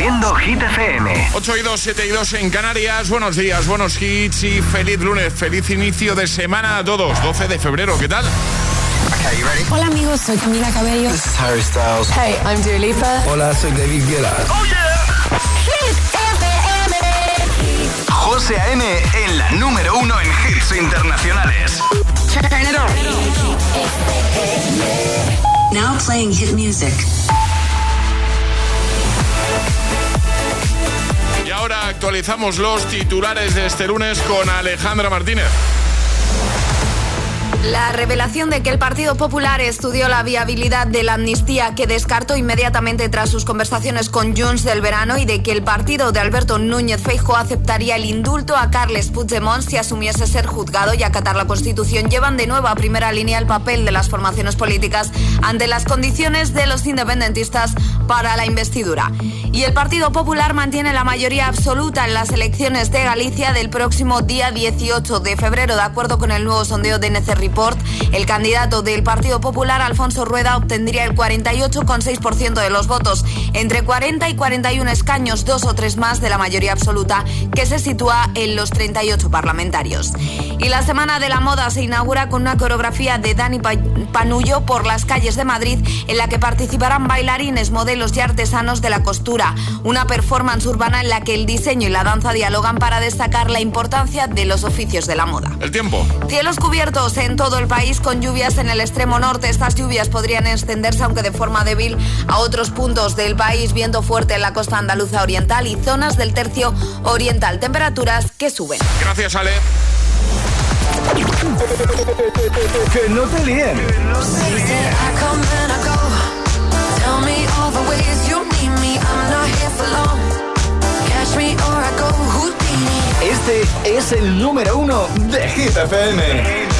Haciendo Hit FM. 8 y 2, 7 y 2 en Canarias. Buenos días, buenos hits y feliz lunes. Feliz inicio de semana a todos. 12 de febrero, ¿qué tal? Hola amigos, soy Camila Cabello. This is Harry Styles. Hey, I'm Dua Lipa. Hola, soy David Guetta. Oh yeah. Hit FM. José A.M. en la número uno en hits internacionales. Now playing hit music. Ahora actualizamos los titulares de este lunes con Alejandra Martínez. La revelación de que el Partido Popular estudió la viabilidad de la amnistía que descartó inmediatamente tras sus conversaciones con Junts del verano y de que el partido de Alberto Núñez Feijo aceptaría el indulto a Carles Puigdemont si asumiese ser juzgado y acatar la Constitución llevan de nuevo a primera línea el papel de las formaciones políticas ante las condiciones de los independentistas para la investidura. Y el Partido Popular mantiene la mayoría absoluta en las elecciones de Galicia del próximo día 18 de febrero, de acuerdo con el nuevo sondeo de NC el candidato del Partido Popular, Alfonso Rueda, obtendría el 48,6% de los votos, entre 40 y 41 escaños, dos o tres más de la mayoría absoluta, que se sitúa en los 38 parlamentarios. Y la Semana de la Moda se inaugura con una coreografía de Dani Panullo por las calles de Madrid, en la que participarán bailarines, modelos y artesanos de la costura, una performance urbana en la que el diseño y la danza dialogan para destacar la importancia de los oficios de la moda. El tiempo. Cielos cubiertos en todo el país con lluvias en el extremo norte. Estas lluvias podrían extenderse, aunque de forma débil, a otros puntos del país, viento fuerte en la costa andaluza oriental y zonas del tercio oriental. Temperaturas que suben. Gracias, Ale. Que no te líen. Este es el número uno de Hit FM.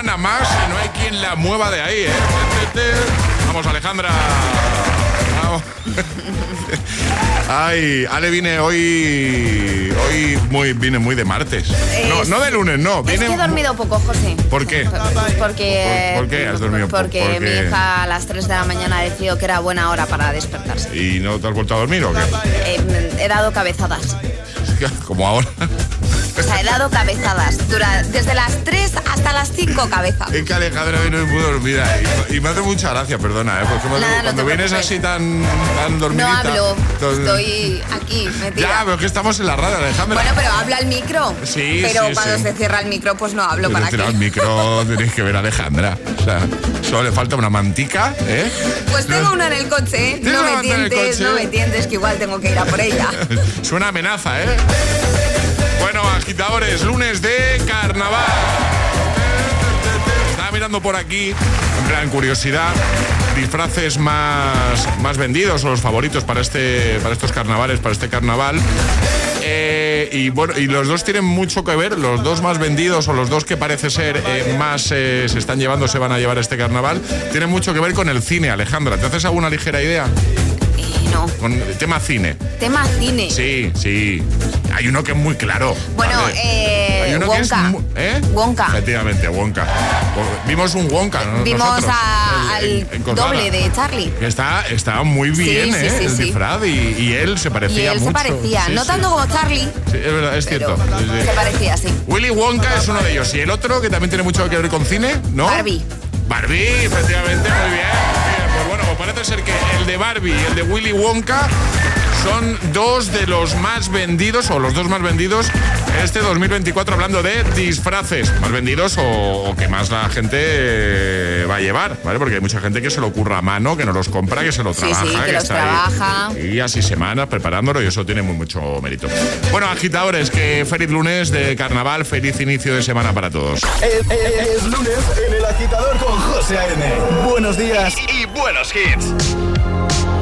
semana más y no hay quien la mueva de ahí, ¿eh? Vamos, Alejandra. Vamos. Ay, Ale viene hoy. Hoy muy, viene muy de martes. No, no de lunes, no. Es Viene que he dormido poco, José. ¿Por qué? Porque, ¿Por- por qué has dormido poco? Porque Porque- mi hija a las 3 de la mañana decidió que era buena hora para despertarse. ¿Y no te has vuelto a dormir o qué? Eh, he dado cabezadas. Como ahora. O sea, he dado cabezadas. Dura, desde las 3 hasta las 5 cabezas. Es que Alejandra viene muy dormida y, y me hace mucha gracia, perdona, ¿eh? porque me no cuando vienes así tan, tan No dormidita. hablo, tan- estoy aquí metida. Ya, pero es que estamos en la radio, Alejandra. Bueno, pero habla el micro. Sí, Pero sí, cuando sí. se cierra el micro, pues no hablo Pero para qué. el micro, tenéis que ver a Alejandra. O sea, solo le falta una mantica, ¿eh? Pues tengo una en el coche, ¿eh? ¿Tienes No me tientes, no me tientes, que igual tengo que ir a por ella. Suena amenaza, ¿eh? Bueno, agitadores, lunes de carnaval. Mirando por aquí, en plan curiosidad, disfraces más, más vendidos o los favoritos para, este, para estos carnavales, para este carnaval. Eh, y bueno, y los dos tienen mucho que ver, los dos más vendidos o los dos que parece ser eh, más eh, se están llevando, se van a llevar este carnaval, tienen mucho que ver con el cine, Alejandra. ¿Te haces alguna ligera idea? Y no. Con tema cine. Tema cine. Sí, sí. Hay uno que es muy claro. Bueno, ¿vale? eh, Hay uno que es Wonka. mu- ¿eh? Wonka. Efectivamente, Wonka. Vimos un Wonka, ¿no? Vimos Nosotros, a- el- al en- doble de Charlie. Está, está muy bien, sí, ¿eh? sí, el sí. disfraz y, y él se Y parecía él mucho. se parecía, Sí, no sí. tanto como Charlie, Sí, es verdad, es cierto. Sí, sí. se parecía así. Willy Wonka es uno de ellos. Y el otro, que también tiene mucho que ver con cine, ¿no? Barbie. Barbie, efectivamente, muy bien. Parece ser que el de Barbie y el de Willy Wonka son dos de los más vendidos, o los dos más vendidos en este 2024, hablando de disfraces. Más vendidos o, o que más la gente eh, va a llevar, ¿vale? Porque hay mucha gente que se lo curra a mano, que no los compra, que se lo trabaja. sí, que los está ahí trabaja. Y así semanas preparándolo y eso tiene muy mucho mérito. Bueno, agitadores, que feliz lunes de carnaval, feliz inicio de semana para todos. Es, es- es lunes en el agitador con José A.M. Buenos días y, y buenos hits. it.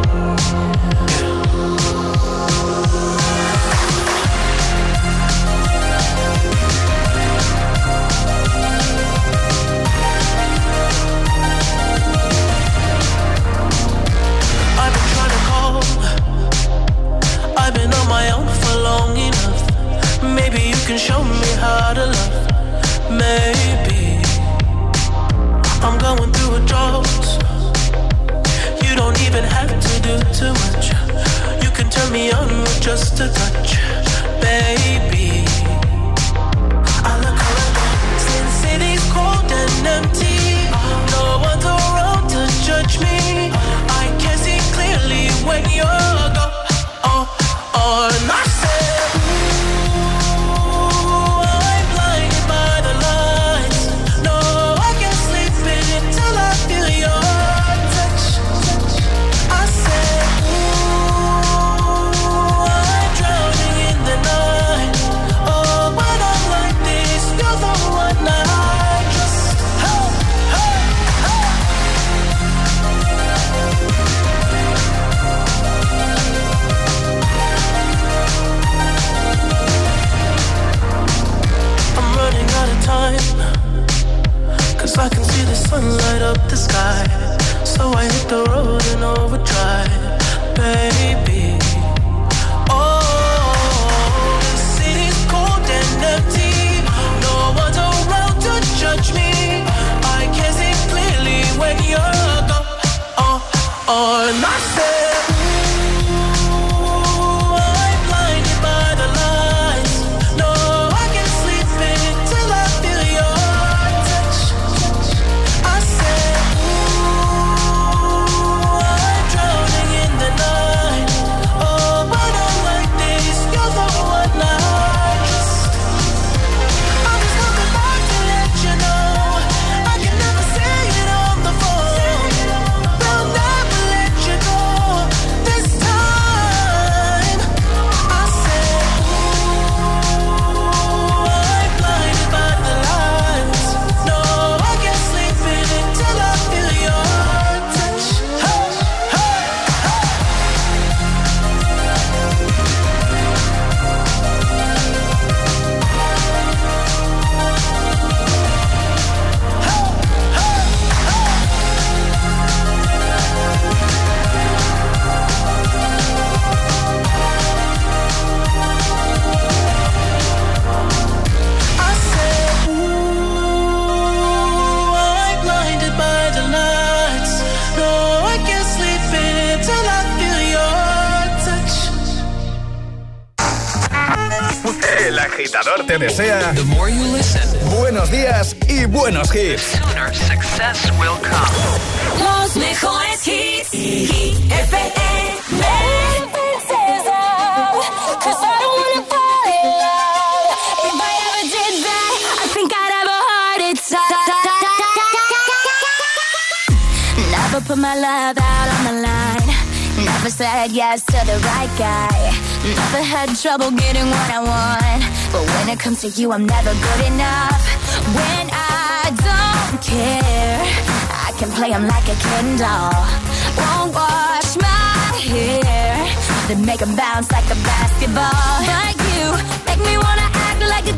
To you, I'm never good enough. When I don't care, I can play him like a Ken doll. Won't wash my hair, then make him bounce like a basketball. But you make me wanna act like a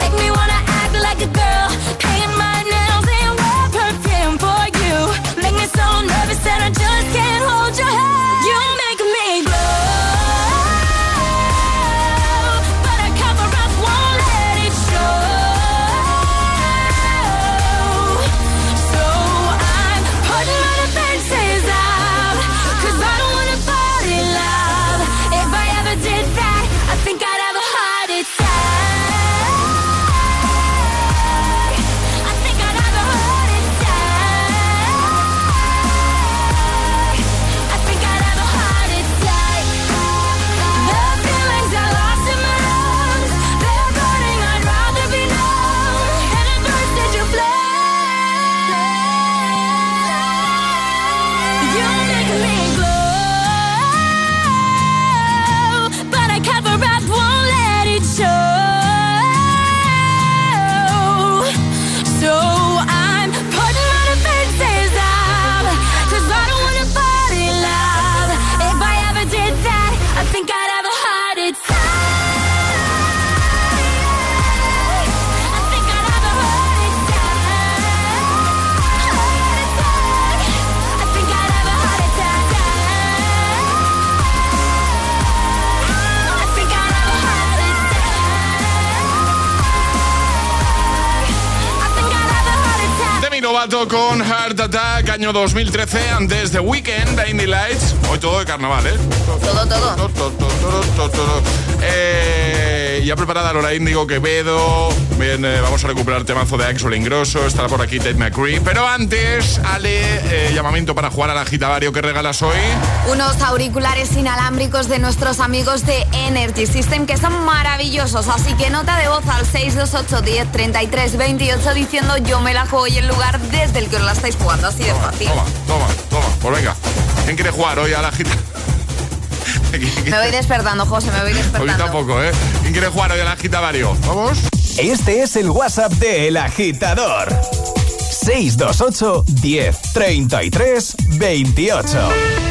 Con Heart Attack, año 2013, antes de Weekend, Blinding Lights. Hoy todo de carnaval, ¿eh? Todo, todo. Todo, todo, todo, todo, todo. Eh, ya preparada Lola Índigo Quevedo. Bien, eh, vamos a recuperar temazo de Axel Ingrosso. Estará por aquí Ted McCree. Pero antes, Ale, eh, llamamiento para jugar al agitavario que regalas hoy. Unos auriculares inalámbricos de nuestros amigos de Energy System que son maravillosos. Así que nota de voz al 628 10 33 28 diciendo yo me la juego y el lugar desde el que os la estáis jugando. Así de fácil. Toma, toma, toma. Pues venga. ¿Quién quiere jugar hoy al agitavario? Me voy despertando, José, me voy Hoy despertando. tampoco, ¿eh? ¿Quién quiere jugar hoy al agitavario? ¿Vamos? Este es el WhatsApp de El Agitador. 628 10 33 28.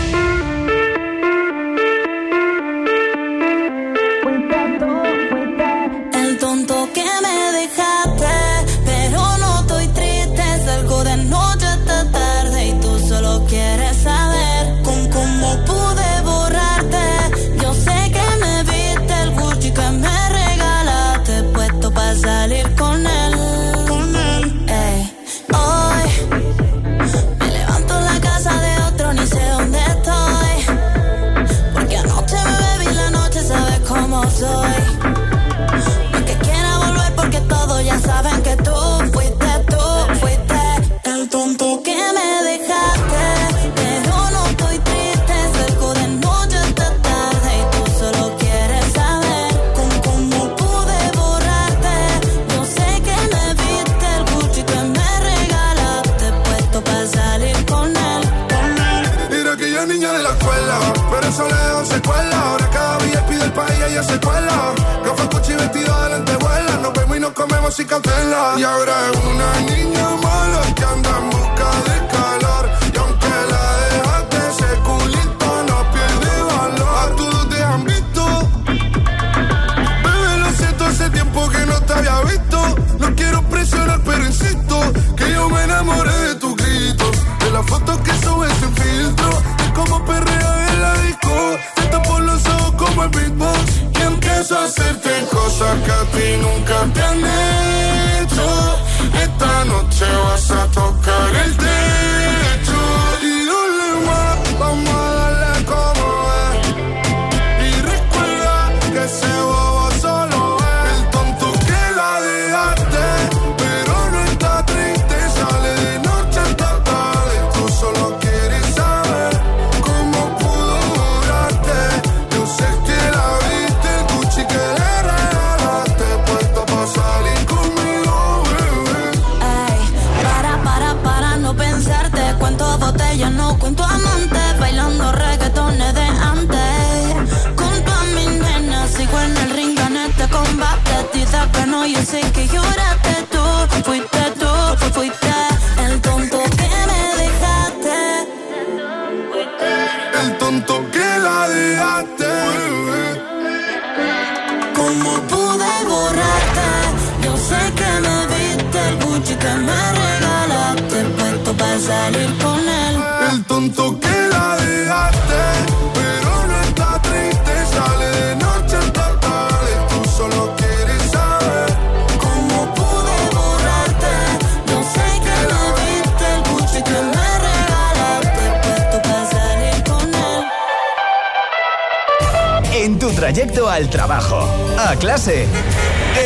trayecto al trabajo, a clase.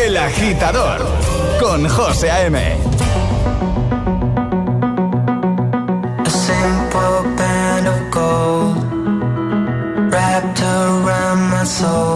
El agitador con José A.M. A simple band of gold wrapped around my soul.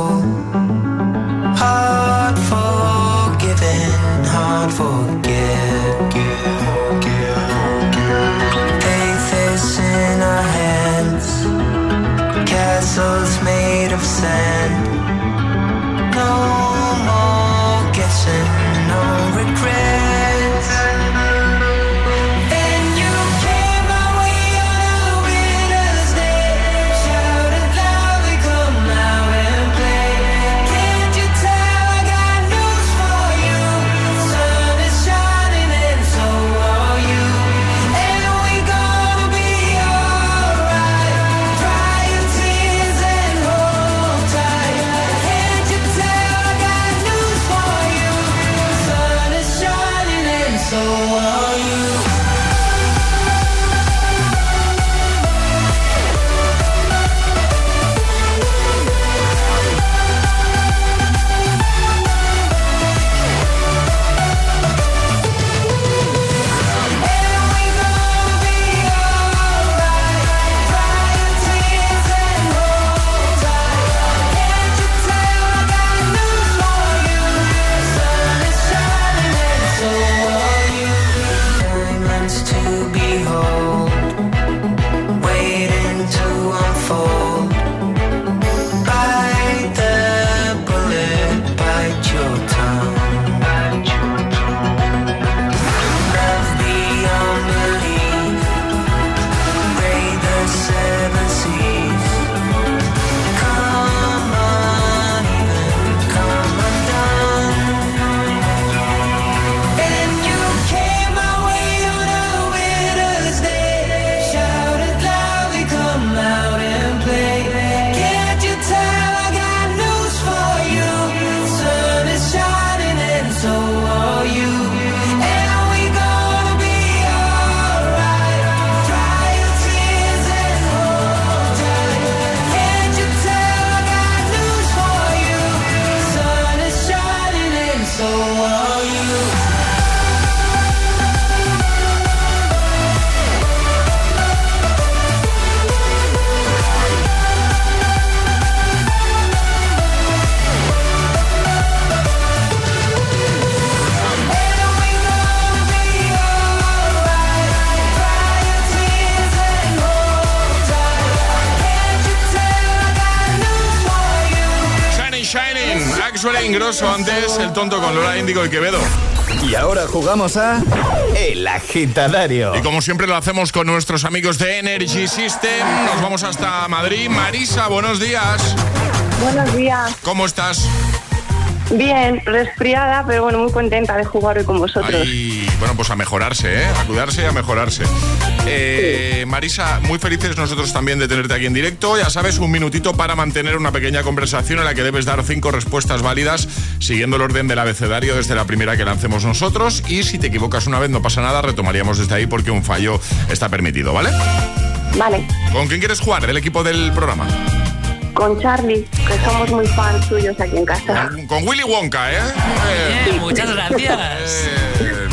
Antes el tonto con Lola Índigo y Quevedo. Y ahora jugamos a El Agitadario. Y como siempre lo hacemos con nuestros amigos de Energy System, nos vamos hasta Madrid. Marisa, buenos días. Buenos días. ¿Cómo estás? Bien, resfriada, pero bueno, muy contenta de jugar hoy con vosotros. Ay, bueno, pues a mejorarse, ¿eh? A cuidarse y a mejorarse. Eh, Marisa, muy felices nosotros también de tenerte aquí en directo. Ya sabes, un minutito para mantener una pequeña conversación en la que debes dar cinco respuestas válidas siguiendo el orden del abecedario desde la primera que lancemos nosotros. Y si te equivocas una vez, no pasa nada, retomaríamos desde ahí porque un fallo está permitido, ¿vale? Vale, ¿Con quién quieres jugar del equipo del programa? con Charlie, que somos muy fans suyos aquí en casa. Con Willy Wonka, ¿eh? Eh, Bien, muchas gracias. eh,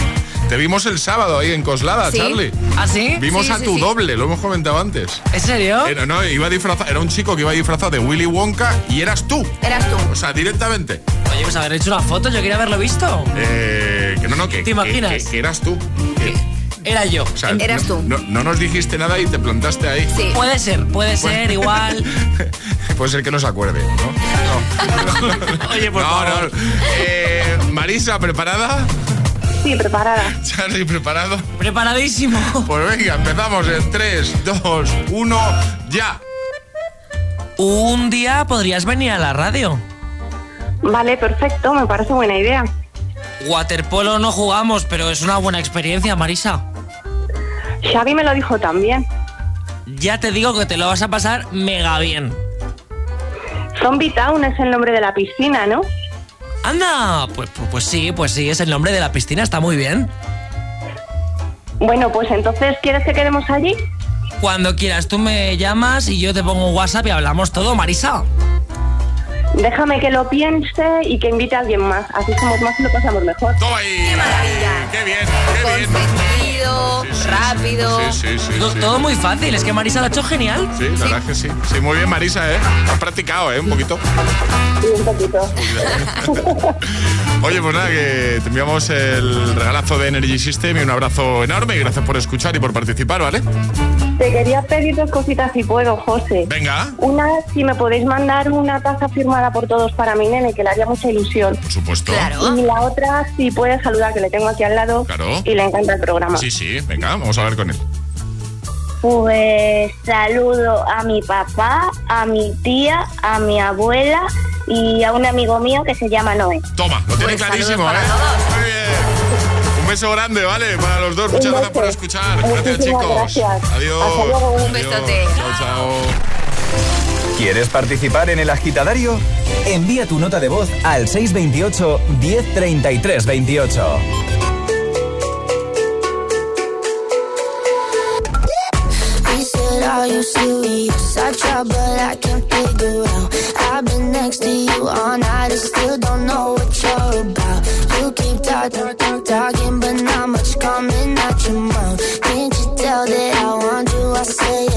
te vimos el sábado ahí en Coslada, ¿Sí? Charlie. ¿Ah, sí? Vimos Sí, a sí, tu doble, lo hemos comentado antes. ¿En serio? Era, no, iba disfrazado, era un chico que iba disfrazado de Willy Wonka y eras tú. Eras tú. O sea, directamente. Oye, pues haber hecho una foto, yo quería haberlo visto. Eh, que no, no, que, ¿Te imaginas? que- que- que eras tú. Que- Era yo. o sea, Eras no, tú. No, no nos dijiste nada y te plantaste ahí. Sí. Puede ser, puede ser, igual. Puede ser que no se acuerde, ¿no? No. Oye, por no, favor. no. Eh, Marisa, ¿preparada? Sí, preparada. Charlie, ¿preparado? Preparadísimo. Pues venga, empezamos en 3, 2, 1, ya. Un día podrías venir a la radio. Vale, perfecto, me parece buena idea. Waterpolo no jugamos, pero es una buena experiencia, Marisa. Xavi me lo dijo también. Ya te digo que te lo vas a pasar mega bien. Zombie Town es el nombre de la piscina, ¿no? Anda, pues, pues, pues sí, pues sí, es el nombre de la piscina, está muy bien. Bueno, pues entonces, ¿quieres que quedemos allí? Cuando quieras, tú me llamas y yo te pongo un WhatsApp y hablamos todo, Marisa. Déjame que lo piense y que invite a alguien más. Así somos más y lo pasamos mejor. Toma ahí. ¡Qué maravilla! ¡Qué bien! ¡Qué bien! Rápido. Sí, sí, sí. To- sí. Todo muy fácil, es que Marisa lo ha hecho genial. Sí, la verdad es que sí. Sí, muy bien, Marisa, ¿eh? Has practicado, ¿eh? Un poquito. Sí, un poquito. Oye, pues nada, que te enviamos el regalazo de Energy System y un abrazo enorme y gracias por escuchar y por participar, ¿vale? Te quería pedir dos cositas si puedo, José. Venga, Una, si me podéis mandar una taza firmada por todos para mi nene, que le haría mucha ilusión. por supuesto. Claro. Y la otra, si puedes saludar, que le tengo aquí al lado. Claro. Y le encanta el programa. Sí, sí, venga, vamos a ver con él. Pues saludo a mi papá, a mi tía, a mi abuela y a un amigo mío que se llama Noé. Toma, lo tiene Pues clarísimo, ¿eh? todos. Muy bien. Un beso grande, ¿vale? Para los dos. Muchas gracias por escuchar. Gracias, chicos. gracias. Adiós. Hasta luego. Un besote. Chao, chao. ¿Quieres participar en El Agitadario? Envía tu nota de voz al 628 1033 28. Are you serious? I try, but I can't figure out. I've been next to you all night and still don't know what you're about. You keep talking, talk, talking, but not much coming out your mouth. Can't you tell that I want you? I say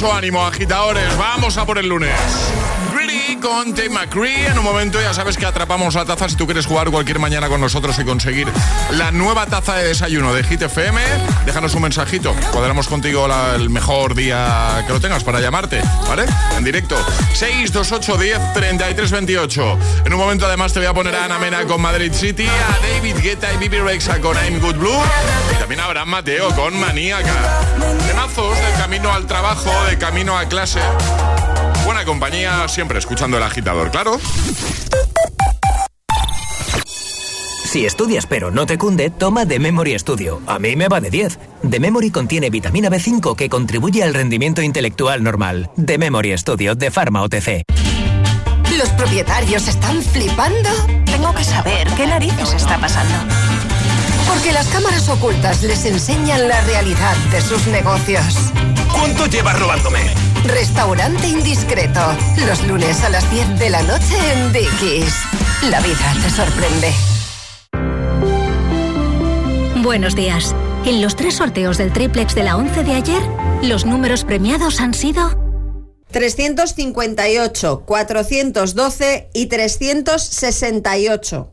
Mucho ánimo, agitadores. Vamos a por el lunes. Con Tate McCree. En un momento ya sabes que atrapamos la taza si tú quieres jugar cualquier mañana con nosotros y conseguir la nueva taza de desayuno de Hit. Déjanos un mensajito. Cuadramos contigo el mejor día que lo tengas para llamarte, ¿vale? En directo. 628 10 33 28. En un momento además te voy a poner a Ana Mena con Madrid City, a David Guetta y Bibi Rexa con I'm Good Blue y también a Abraham Mateo con Maníaca. Temazos de camino al trabajo, de camino a clase. Buena compañía, siempre escuchando el agitador, claro. Si estudias pero no te cunde, toma The Memory Studio. A mí me va de 10. The Memory contiene vitamina B5 que contribuye al rendimiento intelectual normal. The Memory Studio de Pharma OTC. ¿Los propietarios están flipando? Tengo que saber qué narices está pasando. Porque las cámaras ocultas les enseñan la realidad de sus negocios. ¿Cuánto llevas robándome? Restaurante Indiscreto. Los lunes a las 10 de la noche en Dickies. La vida te sorprende. Buenos días. En los tres sorteos del triplex de la 11 de ayer, los números premiados han sido 358, 412 y 368.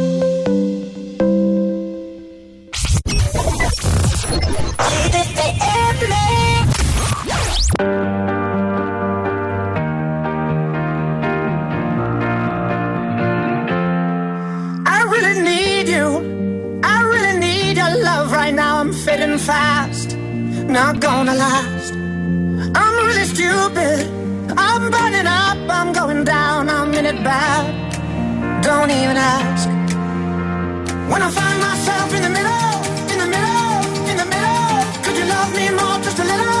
Not gonna last. I'm really stupid. I'm burning up. I'm going down. I'm in it bad. Don't even ask. When I find myself in the middle, in the middle, in the middle, could you love me more? Just a little,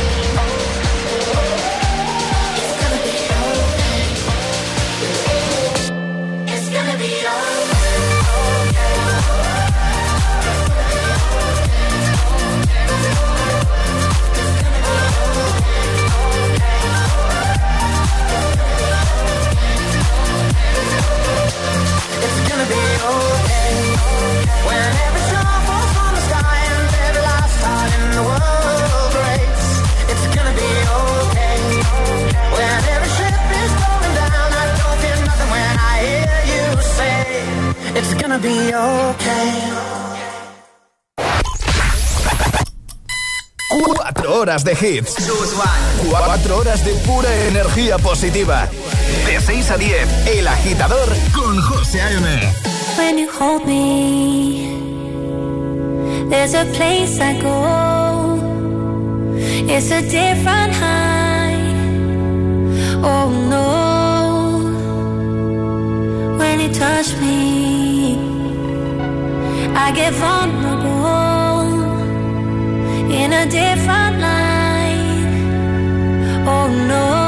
Cuatro horas de hits. Cuatro horas de pura energía positiva. De 6 a 10, El Agitador con José A.M. When you hold me, there's a place I go. It's a different high. Oh no. When you touch me, I get vulnerable in a different light. Oh no.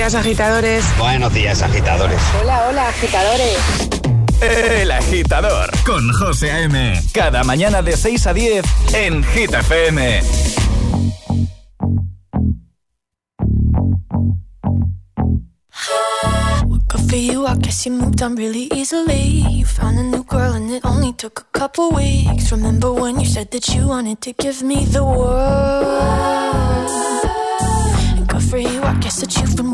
Días, agitadores. Buenos días, agitadores. Hola, hola, agitadores. El agitador con José A.M. Cada mañana de 6 a 10 en Hit FM. Good for you, I guess you moved on really easily. You found a new girl and it only took a couple weeks. Remember when you said that you wanted to give me the world? And good for you, I guess that been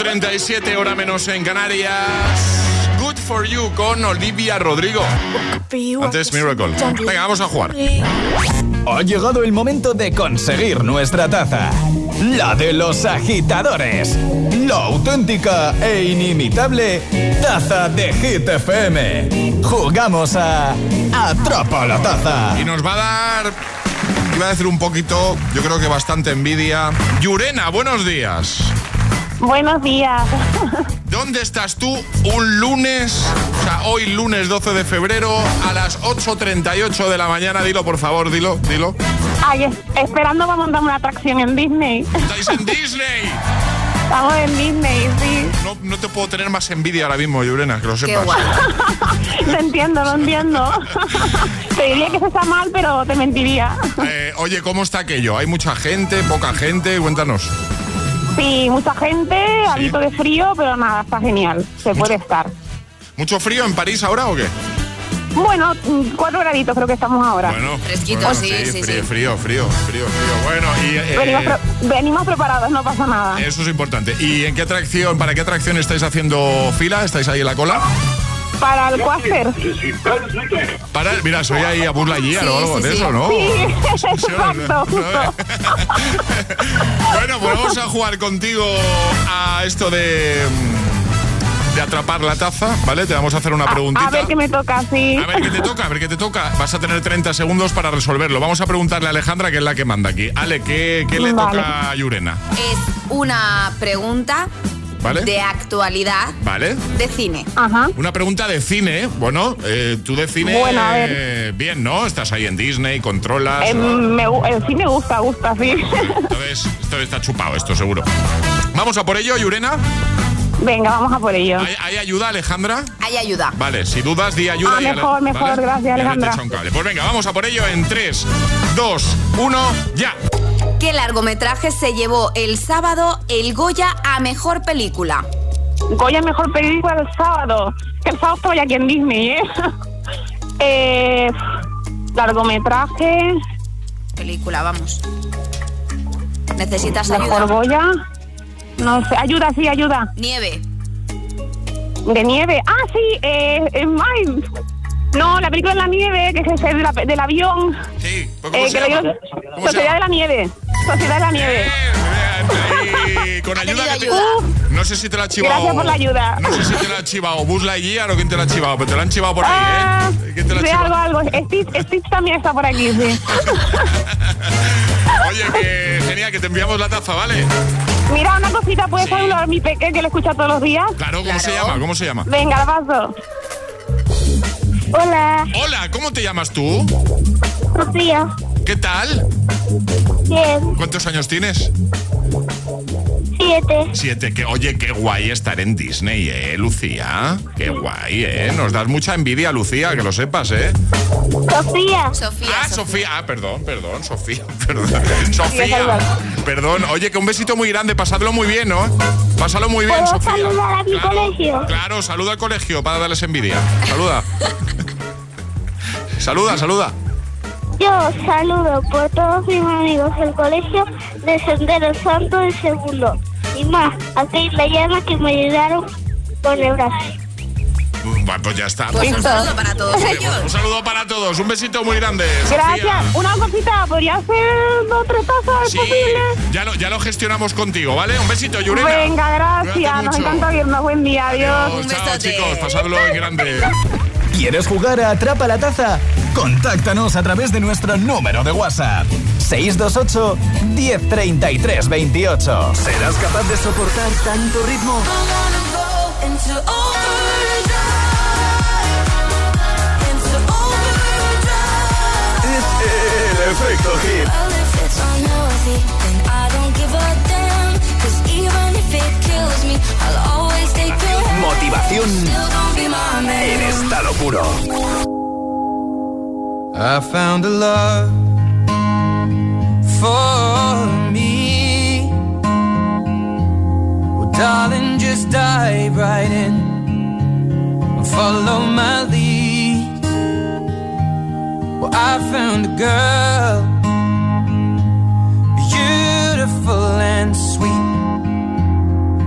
8.37 hora menos en Canarias. Good for you con Olivia Rodrigo. Antes Miracle. Venga, vamos a jugar. Ha llegado el momento de conseguir nuestra taza. La de los agitadores. La auténtica e inimitable taza de Hit FM. Jugamos a Atrapa la taza. Y nos va a dar, iba a decir un poquito, yo creo que bastante envidia. Yurena, buenos días. Buenos días. ¿Dónde estás tú un lunes, o sea, hoy lunes 12 de febrero a las 8.38 de la mañana? Dilo, por favor, dilo, dilo. Ay, es- esperando para montar una atracción en Disney. ¿Estáis en Disney? Estamos en Disney, sí. No, no te puedo tener más envidia ahora mismo, Yurena, que lo sepas. Lo entiendo, lo entiendo. te diría que eso está mal, pero te mentiría. Eh, oye, ¿cómo está aquello? ¿Hay mucha gente, poca gente? Cuéntanos. Sí, mucha gente, algo de frío, pero nada, está genial. Se puede estar. ¿Mucho frío en París ahora o qué? Bueno, mm, cuatro graditos creo que estamos ahora. Bueno, Fresquito, bueno, sí, sí, frío, sí. frío, frío, frío, frío. Bueno, y eh, venimos, pre- venimos preparados, no pasa nada. eso es importante. ¿Y en qué atracción, para qué atracción estáis haciendo fila? ¿Estáis ahí en la cola? Para el Quaster. Para, mira, soy ahí a Buzz Lightyear o algo de eso, ¿no? Sí, exacto. Bueno, pues vamos a jugar contigo a esto de mm, de atrapar la taza, ¿vale? Te vamos a hacer una preguntita. A ver qué me toca, sí. A ver qué te toca, a ver qué te toca. Vas a tener 30 segundos para resolverlo. Vamos a preguntarle a Alejandra, que es la que manda aquí. Ale, ¿qué, qué le Vale. toca a Yurena? Es una pregunta ¿Vale? de actualidad ¿Vale? de cine. Una pregunta de cine. Bueno, eh, tú de cine. Bueno, a ver. eh, bien, ¿no? Estás ahí en Disney, controlas. Eh, me eh, sí me gusta, gusta, sí. Entonces, esto está chupado, esto seguro. Vamos a por ello, Yurena. Venga, vamos a por ello. ¿Hay, hay ayuda, Alejandra? Hay ayuda. Vale, si dudas, di ayuda. Ah, y Ale- mejor, mejor, ¿vale? gracias, Alejandra. Pues venga, vamos a por ello en 3, 2, 1, ya. ¿Qué largometraje se llevó el sábado el Goya a mejor película? Goya mejor película del sábado. El sábado estoy aquí en Disney, ¿eh? eh largometraje. Película, vamos. ¿Necesitas Mejor ayuda? Goya. No sé, ayuda, sí, ayuda. Nieve. De nieve. Ah, sí, eh, ay, No, la película de la nieve, que es el de la- del avión. Sí, ¿cómo Eh, se que llama? de la nieve. Sociedad de la nieve. Con ayuda que te- No sé si te la ha chivado. Gracias por la ayuda. No sé si te la ha chivado Buzz Lightyear o quién te la ha chivado, pero te la han chivado por ahí, Ah, ¿eh? ¿Quién te la ha sí, chivado? algo, algo. Stitch, Stitch también está por aquí, sí. Oye, que genial, que te enviamos la taza, ¿vale? Mira, una cosita, ¿puedes saludar a mi peque que lo escucha todos los días? Claro, ¿cómo se llama? ¿Cómo se llama? Venga, la paso. Hola, Hola, ¿cómo te llamas tú? Sofía. ¿Qué tal? Bien, ¿Cuántos años tienes? siete. Siete. Que, oye, qué guay estar en Disney, ¿eh, Lucía? Qué guay, ¿eh? Nos das mucha envidia, Lucía, que lo sepas, ¿eh? Sofía. Sofía. Ah, Sofía. Ah, perdón, perdón, Sofía. Perdón. Sofía. Perdón. Oye, que un besito muy grande. Pasadlo muy bien, ¿no? Pásalo muy bien, ¿Puedo Sofía. saludar a mi colegio? Claro, saluda al colegio para darles envidia. Saluda. saluda, saluda. Yo saludo por todos mis amigos del colegio de Sendero Santo de segundo. Y más, a Kate Llana que me ayudaron con el brazo. Bueno, pues ya está. Pues un saludo para todos ellos. Un saludo para todos. Un besito muy grande. Sofía. Gracias. Una cosita, ¿podría hacer dos tres tazas? ¿Es Sí, posible? ya lo, ya lo gestionamos contigo, ¿vale? Un besito, Yurena. Venga, gracias. Nos encanta vernos. Buen día. Adiós. Adiós, chao, chicos. Pasadlo en grande. ¿Quieres jugar a Atrapa la Taza? Contáctanos a través de nuestro número de WhatsApp. 628 1033 28. ¿Serás capaz de soportar tanto ritmo? Es el efecto hit. Motivación en estado puro. I found a love for me. Well, darling, just dive right in and follow my lead. Well, I found a girl, beautiful and sweet.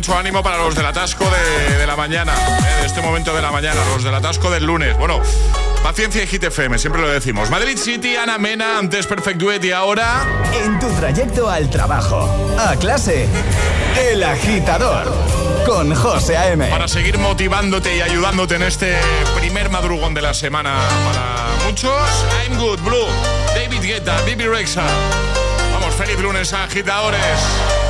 mucho ánimo para los del atasco de, de la mañana, eh, de este momento de la mañana, los del atasco del lunes. Bueno, paciencia y Hit FM, siempre lo decimos. Madrid City, Ana Mena, antes Perfect Duet y ahora. En tu trayecto al trabajo, a clase, El Agitador, con José A.M. Para seguir motivándote y ayudándote en este primer madrugón de la semana para muchos, I'm Good Blue, David Guetta, Bibi Rexa. Vamos, feliz lunes, agitadores.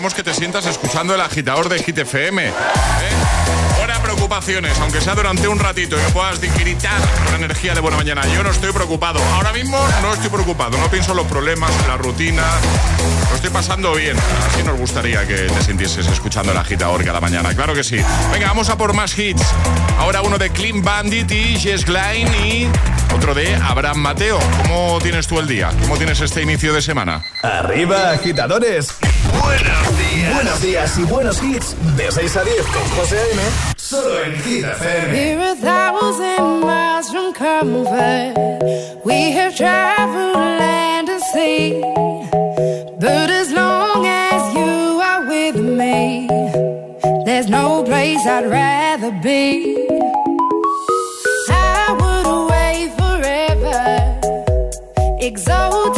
queremos que te sientas escuchando el agitador de GTFM. ¿eh? Preocupaciones, aunque sea durante un ratito y que puedas dignitar la energía de buena mañana. Yo no estoy preocupado. Ahora mismo no estoy preocupado. No pienso en los problemas, en la rutina. Lo estoy pasando bien. Así nos gustaría que te sintieses escuchando el agitador cada mañana. Claro que sí. Venga, vamos a por más hits. Ahora uno de Clean Bandit y Jess Gline y otro de Abraham Mateo. ¿Cómo tienes tú el día? ¿Cómo tienes este inicio de semana? Arriba, agitadores. Buenos días. Buenos días y buenos hits. De 6 a 10 con José A.M. Solo en Hit FM. We're a thousand miles from comfort. We have traveled land and sea. But as long as you are with me, there's no place I'd rather be. I would away forever. Exalted.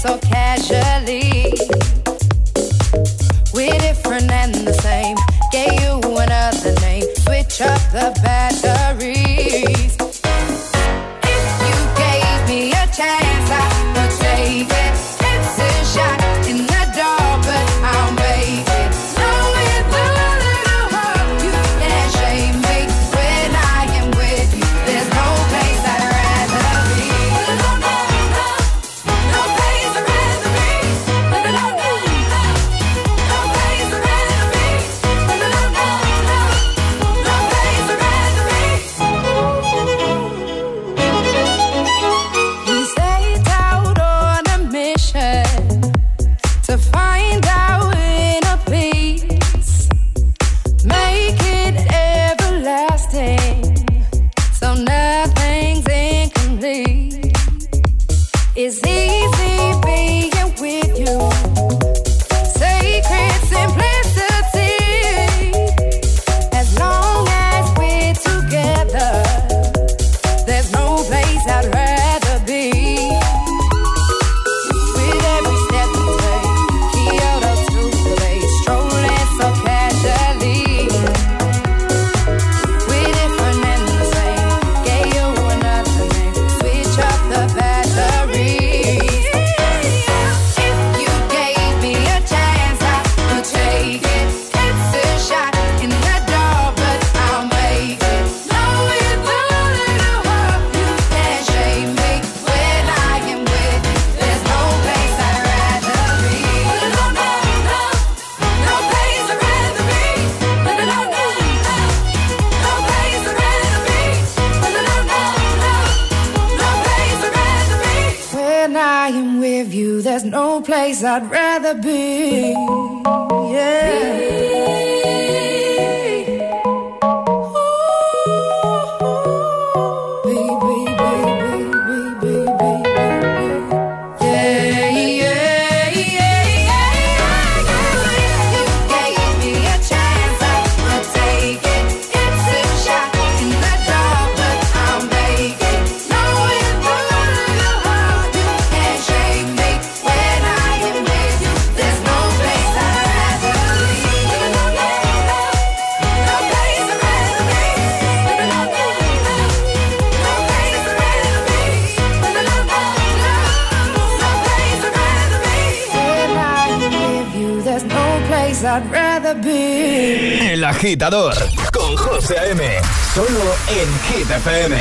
so casually. Agitador con José A.M. Solo en Hit FM.